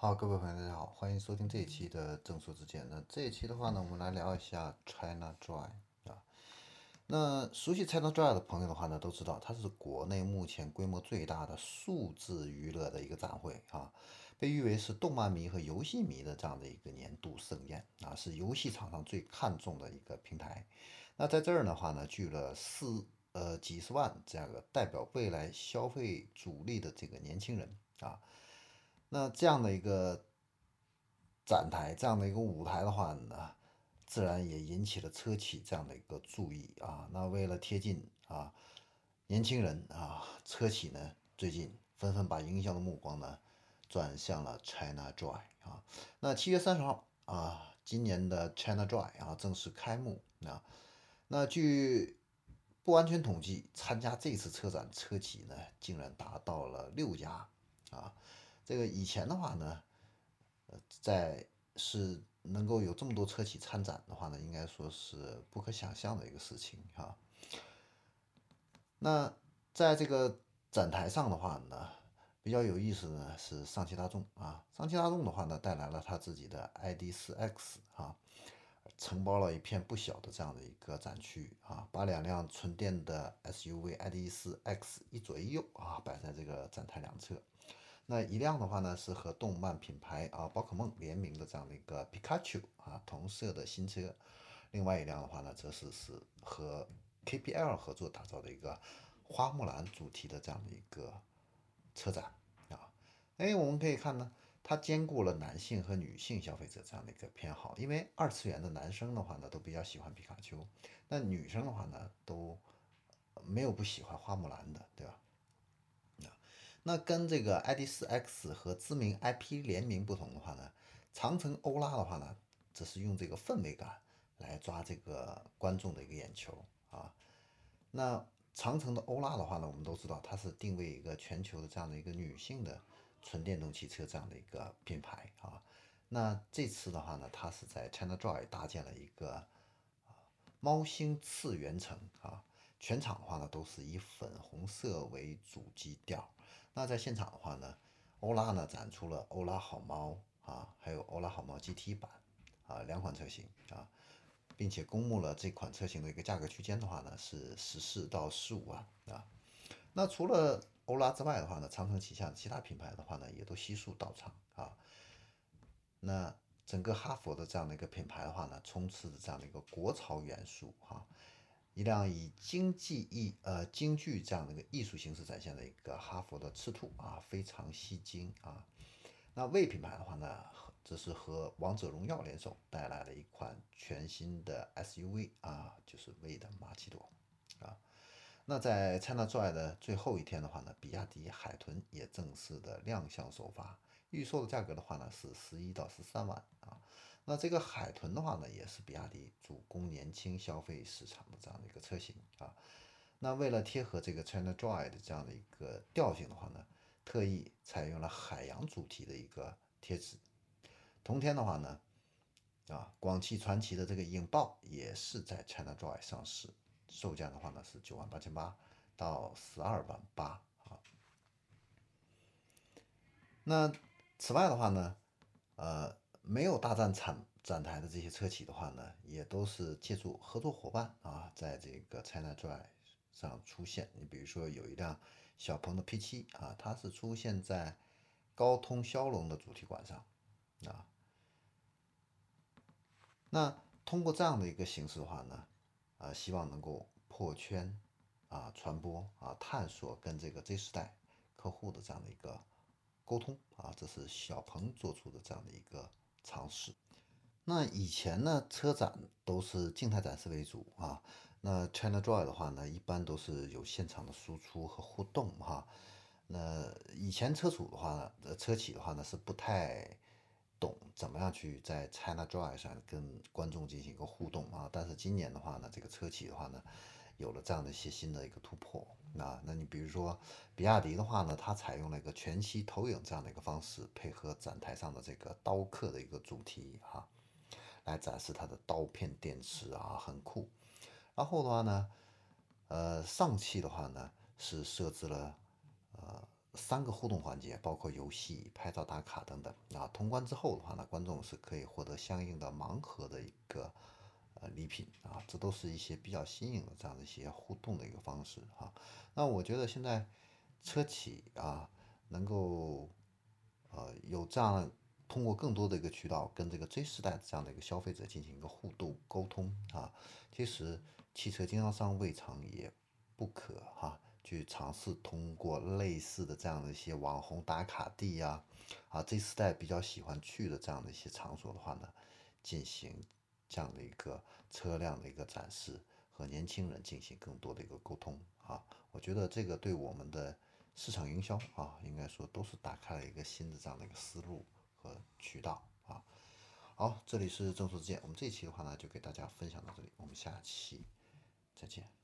好，各位朋友，大家好，欢迎收听这一期的正说之见。那这一期的话呢，我们来聊一下 China Joy 啊。那熟悉 China Joy 的朋友的话呢，都知道它是国内目前规模最大的数字娱乐的一个展会啊，被誉为是动漫迷和游戏迷的这样的一个年度盛宴啊，是游戏厂商最看重的一个平台。那在这儿的话呢，聚了四呃几十万这样个代表未来消费主力的这个年轻人啊。那这样的一个展台，这样的一个舞台的话呢，自然也引起了车企这样的一个注意啊。那为了贴近啊年轻人啊，车企呢最近纷纷把营销的目光呢转向了 China Joy 啊。那七月三十号啊，今年的 China Joy 啊正式开幕啊。那据不完全统计，参加这次车展车企呢，竟然达到了六家啊。这个以前的话呢，呃，在是能够有这么多车企参展的话呢，应该说是不可想象的一个事情哈。那在这个展台上的话呢，比较有意思的是上汽大众啊，上汽大众的话呢，带来了他自己的 ID.4X 啊，承包了一片不小的这样的一个展区啊，把两辆纯电的 SUV ID.4X 一左一右啊，摆在这个展台两侧。那一辆的话呢，是和动漫品牌啊宝可梦联名的这样的一个皮卡丘啊同色的新车，另外一辆的话呢，则是是和 KPL 合作打造的一个花木兰主题的这样的一个车展啊。哎，我们可以看呢，它兼顾了男性和女性消费者这样的一个偏好，因为二次元的男生的话呢，都比较喜欢皮卡丘，那女生的话呢，都没有不喜欢花木兰的，对吧？那跟这个 ID.4X 和知名 IP 联名不同的话呢，长城欧拉的话呢，只是用这个氛围感来抓这个观众的一个眼球啊。那长城的欧拉的话呢，我们都知道它是定位一个全球的这样的一个女性的纯电动汽车这样的一个品牌啊。那这次的话呢，它是在 ChinaJoy 搭建了一个啊猫星次元城啊，全场的话呢都是以粉红色为主基调。那在现场的话呢，欧拉呢展出了欧拉好猫啊，还有欧拉好猫 GT 版啊两款车型啊，并且公布了这款车型的一个价格区间的话呢是十四到十五万啊。那除了欧拉之外的话呢，长城旗下的其他品牌的话呢也都悉数到场啊。那整个哈佛的这样的一个品牌的话呢，充斥着这样的一个国潮元素哈。一辆以京剧艺呃京剧这样的一个艺术形式展现的一个哈佛的赤兔啊，非常吸睛啊。那魏品牌的话呢，这是和王者荣耀联手带来了一款全新的 SUV 啊，就是魏的马奇朵啊。那在 ChinaJoy 的最后一天的话呢，比亚迪海豚也正式的亮相首发，预售的价格的话呢是十一到十三万啊。那这个海豚的话呢，也是比亚迪主攻年轻消费市场的这样的一个车型啊。那为了贴合这个 China Joy 的这样的一个调性的话呢，特意采用了海洋主题的一个贴纸。同天的话呢，啊，广汽传祺的这个影豹也是在 China Joy 上市，售价的话呢是九万八千八到十二万八啊。那此外的话呢，呃。没有大战展展台的这些车企的话呢，也都是借助合作伙伴啊，在这个 China Drive 上出现。你比如说有一辆小鹏的 P7 啊，它是出现在高通骁龙的主题馆上啊。那通过这样的一个形式的话呢，啊，希望能够破圈啊，传播啊，探索跟这个 Z 时代客户的这样的一个沟通啊，这是小鹏做出的这样的一个。尝试，那以前呢，车展都是静态展示为主啊。那 ChinaJoy 的话呢，一般都是有现场的输出和互动哈。那以前车主的话呢，车企的话呢是不太懂怎么样去在 ChinaJoy 上跟观众进行一个互动啊。但是今年的话呢，这个车企的话呢。有了这样的一些新的一个突破，那那你比如说比亚迪的话呢，它采用了一个全息投影这样的一个方式，配合展台上的这个刀客的一个主题哈，来展示它的刀片电池啊，很酷。然后的话呢，呃，上汽的话呢是设置了呃三个互动环节，包括游戏、拍照打卡等等啊。通关之后的话呢，观众是可以获得相应的盲盒的一个呃礼品啊，这都是一些比较新颖的这样的一些互动的一个方式哈。那我觉得现在车企啊，能够呃有这样通过更多的一个渠道跟这个 Z 时代这样的一个消费者进行一个互动沟通啊，其实汽车经销商未尝也不可哈。去尝试通过类似的这样的一些网红打卡地呀，啊，这时代比较喜欢去的这样的一些场所的话呢，进行这样的一个车辆的一个展示，和年轻人进行更多的一个沟通啊，我觉得这个对我们的市场营销啊，应该说都是打开了一个新的这样的一个思路和渠道啊。好，这里是正说之见，我们这一期的话呢，就给大家分享到这里，我们下期再见。